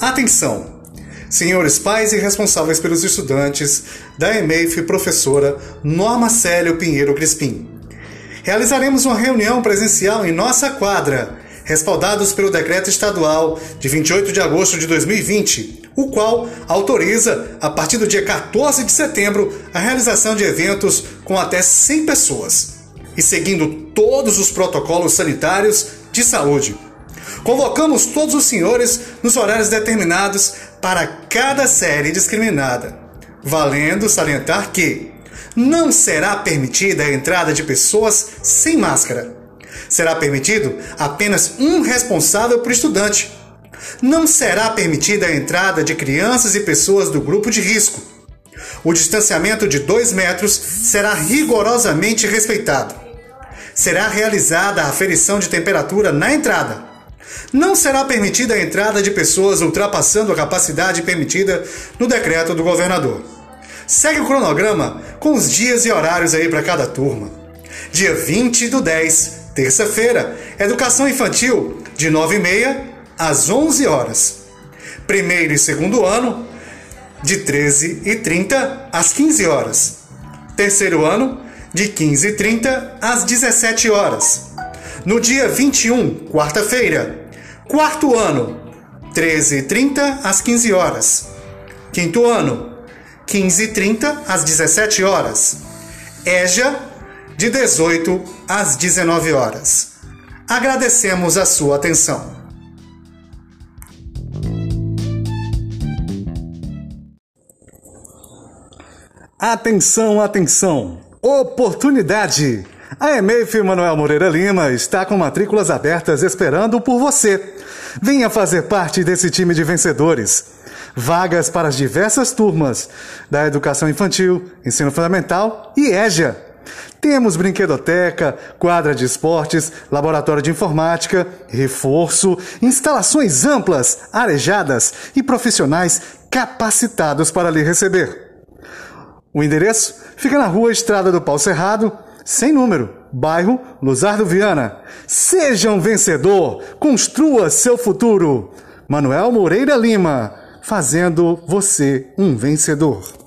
Atenção! Senhores pais e responsáveis pelos estudantes da EMEIF, professora Norma Célio Pinheiro Crispim. Realizaremos uma reunião presencial em nossa quadra, respaldados pelo decreto estadual de 28 de agosto de 2020, o qual autoriza, a partir do dia 14 de setembro, a realização de eventos com até 100 pessoas e seguindo todos os protocolos sanitários de saúde. Convocamos todos os senhores nos horários determinados para cada série discriminada, valendo salientar que não será permitida a entrada de pessoas sem máscara. Será permitido apenas um responsável por estudante. Não será permitida a entrada de crianças e pessoas do grupo de risco. O distanciamento de 2 metros será rigorosamente respeitado. Será realizada a aferição de temperatura na entrada não será permitida a entrada de pessoas ultrapassando a capacidade permitida no decreto do governador. Segue o cronograma com os dias e horários aí para cada turma. Dia 20 do 10, terça-feira, educação infantil, de 9h30 às 11 horas. Primeiro e segundo ano, de 13h30 às 15 horas. Terceiro ano, de 15h30 às 17 horas. No dia 21, quarta-feira, Quarto ano, 13h30 às 15 horas. Quinto ano, 15h30 às 17 horas. EJA, de 18 às 19 horas. Agradecemos a sua atenção. Atenção, atenção! Oportunidade! A EMEIF Manuel Moreira Lima está com matrículas abertas esperando por você. Venha fazer parte desse time de vencedores. Vagas para as diversas turmas da educação infantil, ensino fundamental e EJA. Temos brinquedoteca, quadra de esportes, laboratório de informática, reforço, instalações amplas, arejadas e profissionais capacitados para lhe receber. O endereço fica na rua Estrada do Pau Cerrado, sem número, bairro Luzardo Viana. Seja um vencedor, construa seu futuro. Manuel Moreira Lima, fazendo você um vencedor.